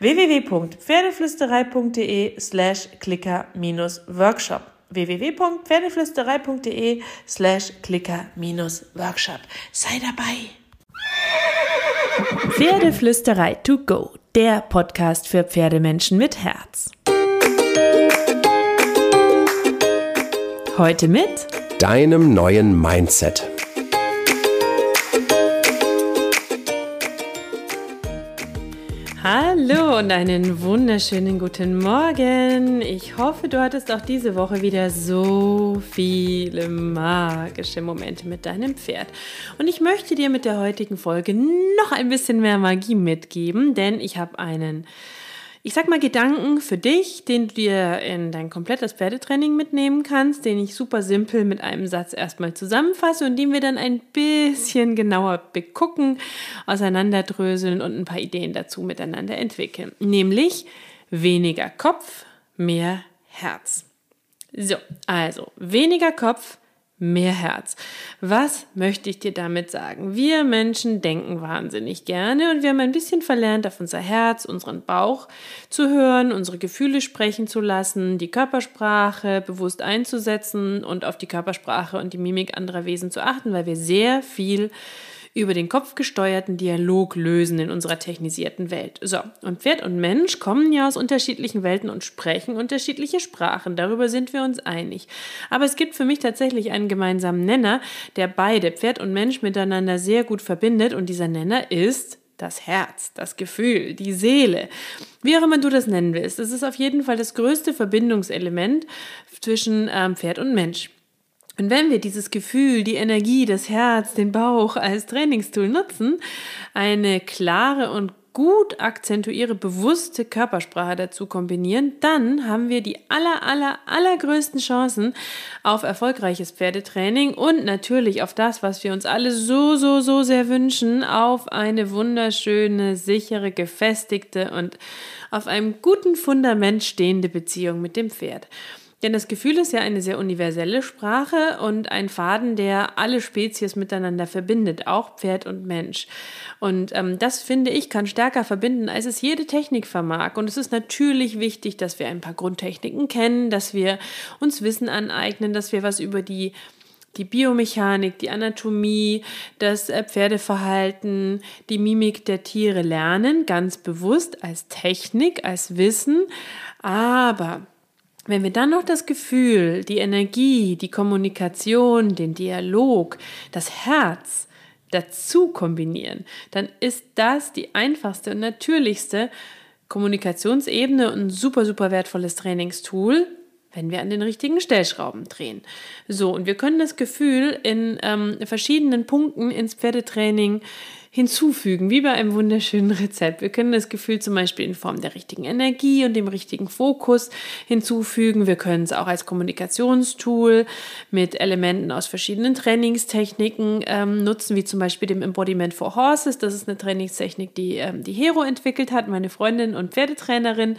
www.pferdeflüsterei.de slash clicker-workshop www.pferdeflüsterei.de slash clicker-workshop Sei dabei! Pferdeflüsterei to go, der Podcast für Pferdemenschen mit Herz. Heute mit deinem neuen Mindset. Hallo und einen wunderschönen guten Morgen. Ich hoffe, du hattest auch diese Woche wieder so viele magische Momente mit deinem Pferd. Und ich möchte dir mit der heutigen Folge noch ein bisschen mehr Magie mitgeben, denn ich habe einen ich sag mal Gedanken für dich, den du dir in dein komplettes Pferdetraining mitnehmen kannst, den ich super simpel mit einem Satz erstmal zusammenfasse und den wir dann ein bisschen genauer begucken, auseinanderdröseln und ein paar Ideen dazu miteinander entwickeln. Nämlich weniger Kopf, mehr Herz. So, also weniger Kopf, mehr Herz. Was möchte ich dir damit sagen? Wir Menschen denken wahnsinnig gerne und wir haben ein bisschen verlernt, auf unser Herz, unseren Bauch zu hören, unsere Gefühle sprechen zu lassen, die Körpersprache bewusst einzusetzen und auf die Körpersprache und die Mimik anderer Wesen zu achten, weil wir sehr viel über den kopfgesteuerten Dialog lösen in unserer technisierten Welt. So, und Pferd und Mensch kommen ja aus unterschiedlichen Welten und sprechen unterschiedliche Sprachen. Darüber sind wir uns einig. Aber es gibt für mich tatsächlich einen gemeinsamen Nenner, der beide, Pferd und Mensch, miteinander sehr gut verbindet. Und dieser Nenner ist das Herz, das Gefühl, die Seele, wie auch immer du das nennen willst. Das ist auf jeden Fall das größte Verbindungselement zwischen ähm, Pferd und Mensch. Und wenn wir dieses Gefühl, die Energie, das Herz, den Bauch als Trainingstool nutzen, eine klare und gut akzentuiere bewusste Körpersprache dazu kombinieren, dann haben wir die aller, aller, allergrößten Chancen auf erfolgreiches Pferdetraining und natürlich auf das, was wir uns alle so, so, so sehr wünschen, auf eine wunderschöne, sichere, gefestigte und auf einem guten Fundament stehende Beziehung mit dem Pferd. Denn das Gefühl ist ja eine sehr universelle Sprache und ein Faden, der alle Spezies miteinander verbindet, auch Pferd und Mensch. Und ähm, das finde ich kann stärker verbinden, als es jede Technik vermag. Und es ist natürlich wichtig, dass wir ein paar Grundtechniken kennen, dass wir uns Wissen aneignen, dass wir was über die die Biomechanik, die Anatomie, das äh, Pferdeverhalten, die Mimik der Tiere lernen, ganz bewusst als Technik, als Wissen. Aber wenn wir dann noch das Gefühl, die Energie, die Kommunikation, den Dialog, das Herz dazu kombinieren, dann ist das die einfachste und natürlichste Kommunikationsebene und ein super, super wertvolles Trainingstool, wenn wir an den richtigen Stellschrauben drehen. So, und wir können das Gefühl in ähm, verschiedenen Punkten ins Pferdetraining hinzufügen, wie bei einem wunderschönen Rezept. Wir können das Gefühl zum Beispiel in Form der richtigen Energie und dem richtigen Fokus hinzufügen. Wir können es auch als Kommunikationstool mit Elementen aus verschiedenen Trainingstechniken ähm, nutzen, wie zum Beispiel dem Embodiment for Horses. Das ist eine Trainingstechnik, die ähm, die Hero entwickelt hat, meine Freundin und Pferdetrainerin.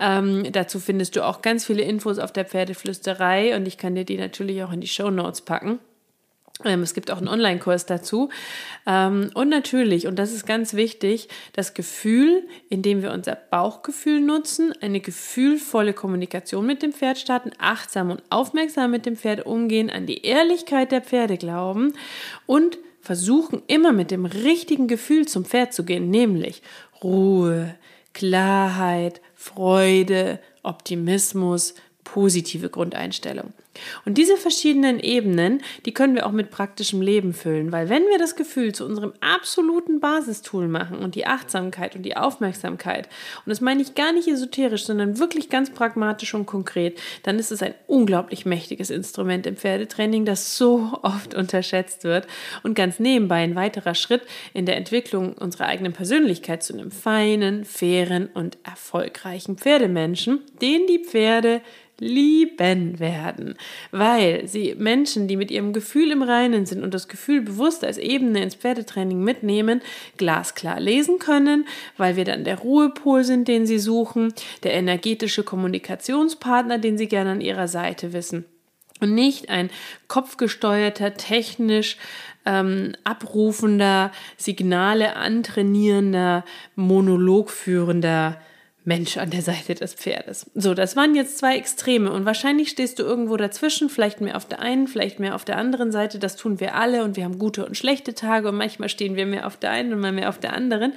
Ähm, dazu findest du auch ganz viele Infos auf der Pferdeflüsterei und ich kann dir die natürlich auch in die Show Notes packen. Ähm, es gibt auch einen Online-Kurs dazu. Ähm, und natürlich, und das ist ganz wichtig, das Gefühl, indem wir unser Bauchgefühl nutzen, eine gefühlvolle Kommunikation mit dem Pferd starten, achtsam und aufmerksam mit dem Pferd umgehen, an die Ehrlichkeit der Pferde glauben und versuchen immer mit dem richtigen Gefühl zum Pferd zu gehen, nämlich Ruhe, Klarheit, Freude, Optimismus, positive Grundeinstellung. Und diese verschiedenen Ebenen, die können wir auch mit praktischem Leben füllen, weil wenn wir das Gefühl zu unserem absoluten Basistool machen und die Achtsamkeit und die Aufmerksamkeit, und das meine ich gar nicht esoterisch, sondern wirklich ganz pragmatisch und konkret, dann ist es ein unglaublich mächtiges Instrument im Pferdetraining, das so oft unterschätzt wird. Und ganz nebenbei ein weiterer Schritt in der Entwicklung unserer eigenen Persönlichkeit zu einem feinen, fairen und erfolgreichen Pferdemenschen, den die Pferde lieben werden, weil sie Menschen, die mit ihrem Gefühl im Reinen sind und das Gefühl bewusst als Ebene ins Pferdetraining mitnehmen, glasklar lesen können, weil wir dann der Ruhepol sind, den sie suchen, der energetische Kommunikationspartner, den sie gerne an ihrer Seite wissen. Und nicht ein kopfgesteuerter, technisch ähm, abrufender, Signale antrainierender, monologführender Mensch an der Seite des Pferdes. So, das waren jetzt zwei Extreme und wahrscheinlich stehst du irgendwo dazwischen, vielleicht mehr auf der einen, vielleicht mehr auf der anderen Seite. Das tun wir alle und wir haben gute und schlechte Tage und manchmal stehen wir mehr auf der einen und mal mehr auf der anderen.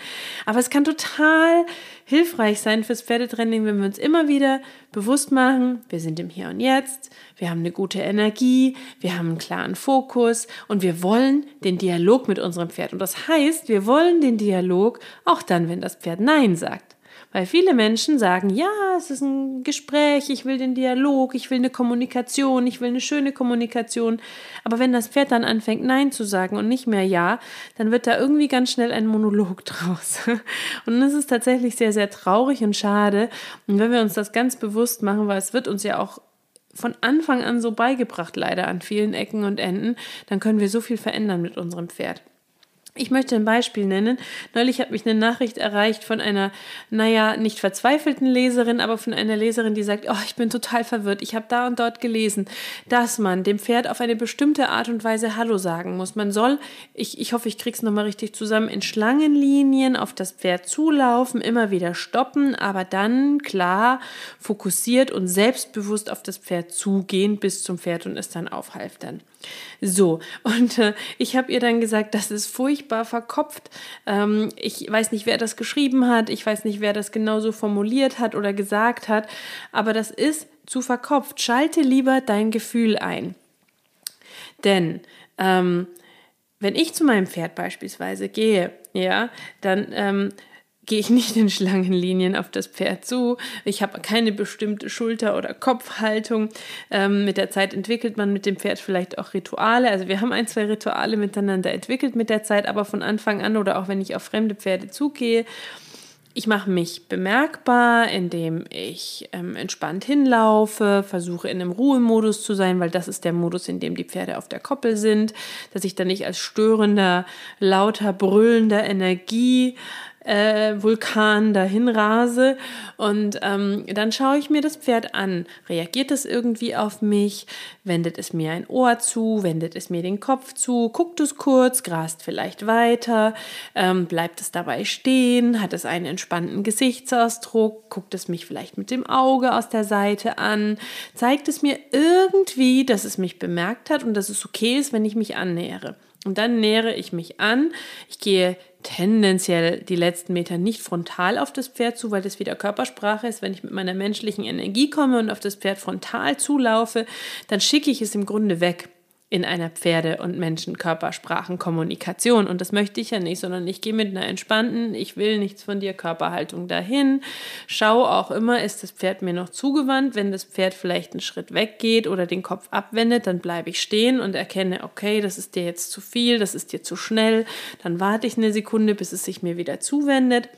Aber es kann total hilfreich sein fürs Pferdetraining, wenn wir uns immer wieder bewusst machen, wir sind im Hier und Jetzt, wir haben eine gute Energie, wir haben einen klaren Fokus und wir wollen den Dialog mit unserem Pferd. Und das heißt, wir wollen den Dialog auch dann, wenn das Pferd Nein sagt. Weil viele Menschen sagen, ja, es ist ein Gespräch, ich will den Dialog, ich will eine Kommunikation, ich will eine schöne Kommunikation. Aber wenn das Pferd dann anfängt, Nein zu sagen und nicht mehr Ja, dann wird da irgendwie ganz schnell ein Monolog draus. Und das ist tatsächlich sehr, sehr traurig und schade. Und wenn wir uns das ganz bewusst machen, weil es wird uns ja auch von Anfang an so beigebracht, leider an vielen Ecken und Enden, dann können wir so viel verändern mit unserem Pferd. Ich möchte ein Beispiel nennen. Neulich hat mich eine Nachricht erreicht von einer, naja, nicht verzweifelten Leserin, aber von einer Leserin, die sagt, oh, ich bin total verwirrt. Ich habe da und dort gelesen, dass man dem Pferd auf eine bestimmte Art und Weise Hallo sagen muss. Man soll, ich, ich hoffe, ich krieg's nochmal richtig zusammen, in Schlangenlinien auf das Pferd zulaufen, immer wieder stoppen, aber dann klar, fokussiert und selbstbewusst auf das Pferd zugehen bis zum Pferd und es dann aufhalftern. So, und äh, ich habe ihr dann gesagt, das ist furchtbar verkopft. Ähm, ich weiß nicht, wer das geschrieben hat, ich weiß nicht, wer das genauso formuliert hat oder gesagt hat, aber das ist zu verkopft. Schalte lieber dein Gefühl ein. Denn ähm, wenn ich zu meinem Pferd beispielsweise gehe, ja, dann ähm, gehe ich nicht in Schlangenlinien auf das Pferd zu. Ich habe keine bestimmte Schulter- oder Kopfhaltung. Ähm, mit der Zeit entwickelt man mit dem Pferd vielleicht auch Rituale. Also wir haben ein, zwei Rituale miteinander entwickelt mit der Zeit, aber von Anfang an oder auch wenn ich auf fremde Pferde zugehe, ich mache mich bemerkbar, indem ich ähm, entspannt hinlaufe, versuche in einem Ruhemodus zu sein, weil das ist der Modus, in dem die Pferde auf der Koppel sind, dass ich dann nicht als störender, lauter, brüllender Energie äh, Vulkan dahin rase. Und ähm, dann schaue ich mir das Pferd an. Reagiert es irgendwie auf mich? Wendet es mir ein Ohr zu? Wendet es mir den Kopf zu? Guckt es kurz? Grast vielleicht weiter? Ähm, bleibt es dabei stehen? Hat es einen entspannten Gesichtsausdruck? Guckt es mich vielleicht mit dem Auge aus der Seite an? Zeigt es mir irgendwie, dass es mich bemerkt hat und dass es okay ist, wenn ich mich annähere? Und dann nähere ich mich an. Ich gehe tendenziell die letzten Meter nicht frontal auf das Pferd zu, weil das wieder Körpersprache ist. Wenn ich mit meiner menschlichen Energie komme und auf das Pferd frontal zulaufe, dann schicke ich es im Grunde weg in einer Pferde- und Menschenkörpersprachenkommunikation. Und das möchte ich ja nicht, sondern ich gehe mit einer entspannten, ich will nichts von dir Körperhaltung dahin. Schau auch immer, ist das Pferd mir noch zugewandt? Wenn das Pferd vielleicht einen Schritt weggeht oder den Kopf abwendet, dann bleibe ich stehen und erkenne, okay, das ist dir jetzt zu viel, das ist dir zu schnell. Dann warte ich eine Sekunde, bis es sich mir wieder zuwendet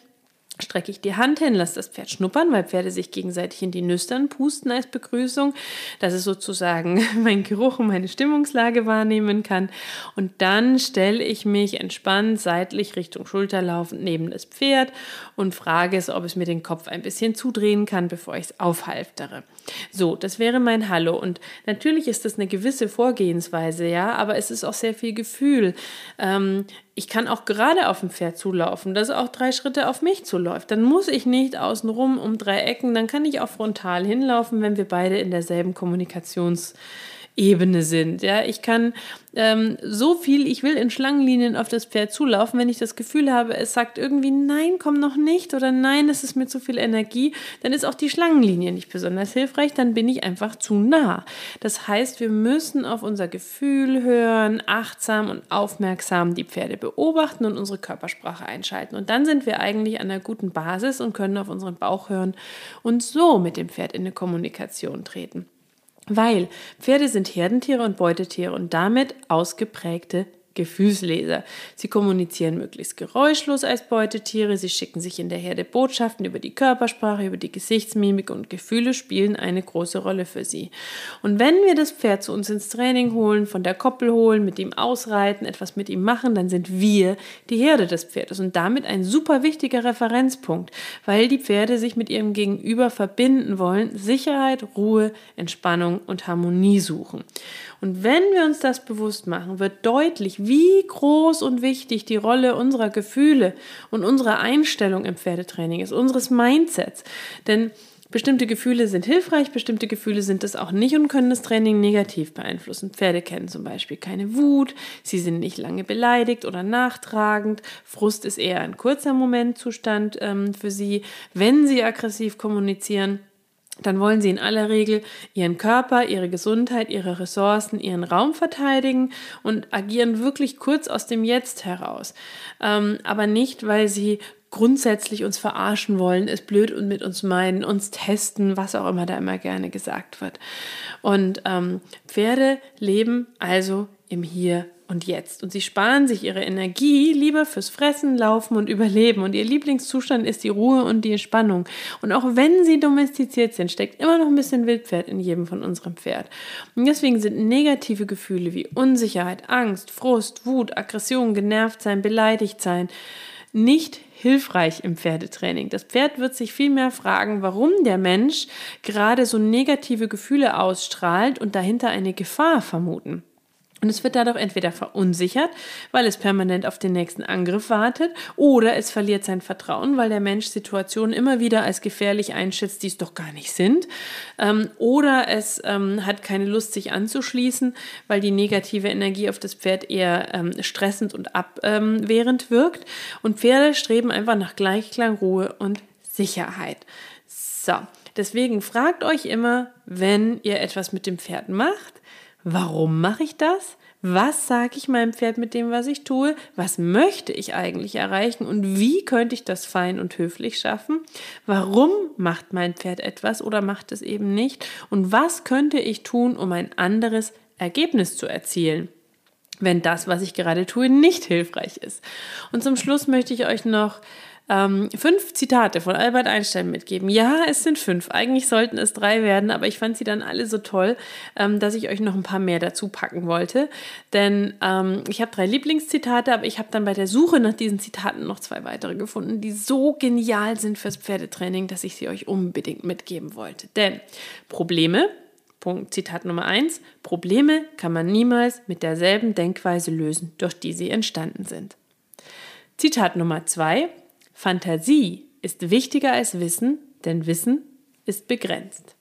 strecke ich die Hand hin, lasse das Pferd schnuppern, weil Pferde sich gegenseitig in die Nüstern pusten als Begrüßung, dass es sozusagen mein Geruch und meine Stimmungslage wahrnehmen kann. Und dann stelle ich mich entspannt seitlich Richtung Schulter laufend neben das Pferd und frage es, ob es mir den Kopf ein bisschen zudrehen kann, bevor ich es aufhalftere. So, das wäre mein Hallo. Und natürlich ist das eine gewisse Vorgehensweise, ja, aber es ist auch sehr viel Gefühl. Ähm, ich kann auch gerade auf dem Pferd zulaufen, dass auch drei Schritte auf mich zuläuft. Dann muss ich nicht außenrum um drei Ecken, dann kann ich auch frontal hinlaufen, wenn wir beide in derselben Kommunikations- Ebene sind. Ja, ich kann ähm, so viel, ich will in Schlangenlinien auf das Pferd zulaufen, wenn ich das Gefühl habe, es sagt irgendwie nein, komm noch nicht oder nein, es ist mir zu viel Energie, dann ist auch die Schlangenlinie nicht besonders hilfreich, dann bin ich einfach zu nah. Das heißt, wir müssen auf unser Gefühl hören, achtsam und aufmerksam die Pferde beobachten und unsere Körpersprache einschalten. Und dann sind wir eigentlich an einer guten Basis und können auf unseren Bauch hören und so mit dem Pferd in eine Kommunikation treten. Weil Pferde sind Herdentiere und Beutetiere und damit ausgeprägte Gefühlsleser. Sie kommunizieren möglichst geräuschlos als Beutetiere, sie schicken sich in der Herde Botschaften über die Körpersprache, über die Gesichtsmimik und Gefühle spielen eine große Rolle für sie. Und wenn wir das Pferd zu uns ins Training holen, von der Koppel holen, mit ihm ausreiten, etwas mit ihm machen, dann sind wir die Herde des Pferdes und damit ein super wichtiger Referenzpunkt, weil die Pferde sich mit ihrem Gegenüber verbinden wollen, Sicherheit, Ruhe, Entspannung und Harmonie suchen. Und wenn wir uns das bewusst machen, wird deutlich, wie groß und wichtig die Rolle unserer Gefühle und unserer Einstellung im Pferdetraining ist, unseres Mindsets. Denn Bestimmte Gefühle sind hilfreich, bestimmte Gefühle sind es auch nicht und können das Training negativ beeinflussen. Pferde kennen zum Beispiel keine Wut, sie sind nicht lange beleidigt oder nachtragend. Frust ist eher ein kurzer Momentzustand ähm, für sie, wenn sie aggressiv kommunizieren dann wollen sie in aller Regel ihren Körper, ihre Gesundheit, ihre Ressourcen, ihren Raum verteidigen und agieren wirklich kurz aus dem Jetzt heraus. Ähm, aber nicht, weil sie grundsätzlich uns verarschen wollen, es blöd und mit uns meinen, uns testen, was auch immer da immer gerne gesagt wird. Und ähm, Pferde leben also im Hier und jetzt. Und sie sparen sich ihre Energie lieber fürs Fressen, Laufen und Überleben. Und ihr Lieblingszustand ist die Ruhe und die Entspannung. Und auch wenn sie domestiziert sind, steckt immer noch ein bisschen Wildpferd in jedem von unserem Pferd. Und deswegen sind negative Gefühle wie Unsicherheit, Angst, Frust, Wut, Aggression, genervt sein, beleidigt sein nicht hilfreich im Pferdetraining. Das Pferd wird sich vielmehr fragen, warum der Mensch gerade so negative Gefühle ausstrahlt und dahinter eine Gefahr vermuten. Und es wird dadurch entweder verunsichert, weil es permanent auf den nächsten Angriff wartet, oder es verliert sein Vertrauen, weil der Mensch Situationen immer wieder als gefährlich einschätzt, die es doch gar nicht sind. Ähm, oder es ähm, hat keine Lust, sich anzuschließen, weil die negative Energie auf das Pferd eher ähm, stressend und abwehrend wirkt. Und Pferde streben einfach nach Gleichklang, Ruhe und Sicherheit. So, deswegen fragt euch immer, wenn ihr etwas mit dem Pferd macht, Warum mache ich das? Was sage ich meinem Pferd mit dem, was ich tue? Was möchte ich eigentlich erreichen und wie könnte ich das fein und höflich schaffen? Warum macht mein Pferd etwas oder macht es eben nicht? Und was könnte ich tun, um ein anderes Ergebnis zu erzielen? wenn das, was ich gerade tue, nicht hilfreich ist. Und zum Schluss möchte ich euch noch ähm, fünf Zitate von Albert Einstein mitgeben. Ja, es sind fünf. Eigentlich sollten es drei werden, aber ich fand sie dann alle so toll, ähm, dass ich euch noch ein paar mehr dazu packen wollte. Denn ähm, ich habe drei Lieblingszitate, aber ich habe dann bei der Suche nach diesen Zitaten noch zwei weitere gefunden, die so genial sind fürs Pferdetraining, dass ich sie euch unbedingt mitgeben wollte. Denn Probleme Punkt, Zitat Nummer eins: Probleme kann man niemals mit derselben Denkweise lösen, durch die sie entstanden sind. Zitat Nummer zwei: Fantasie ist wichtiger als Wissen, denn Wissen ist begrenzt.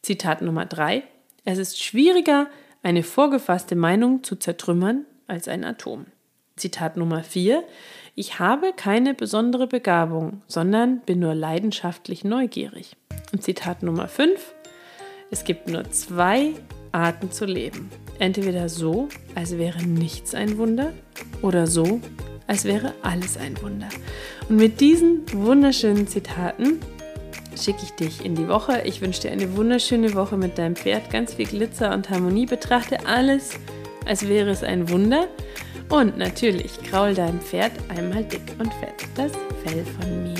Zitat Nummer drei: Es ist schwieriger, eine vorgefasste Meinung zu zertrümmern als ein Atom. Zitat Nummer vier: Ich habe keine besondere Begabung, sondern bin nur leidenschaftlich neugierig. Und Zitat Nummer fünf: Es gibt nur zwei Arten zu leben. Entweder so, als wäre nichts ein Wunder, oder so, als wäre alles ein Wunder. Und mit diesen wunderschönen Zitaten schicke ich dich in die Woche. Ich wünsche dir eine wunderschöne Woche mit deinem Pferd, ganz viel Glitzer und Harmonie. Betrachte alles, als wäre es ein Wunder. Und natürlich kraul deinem Pferd einmal dick und fett das Fell von mir.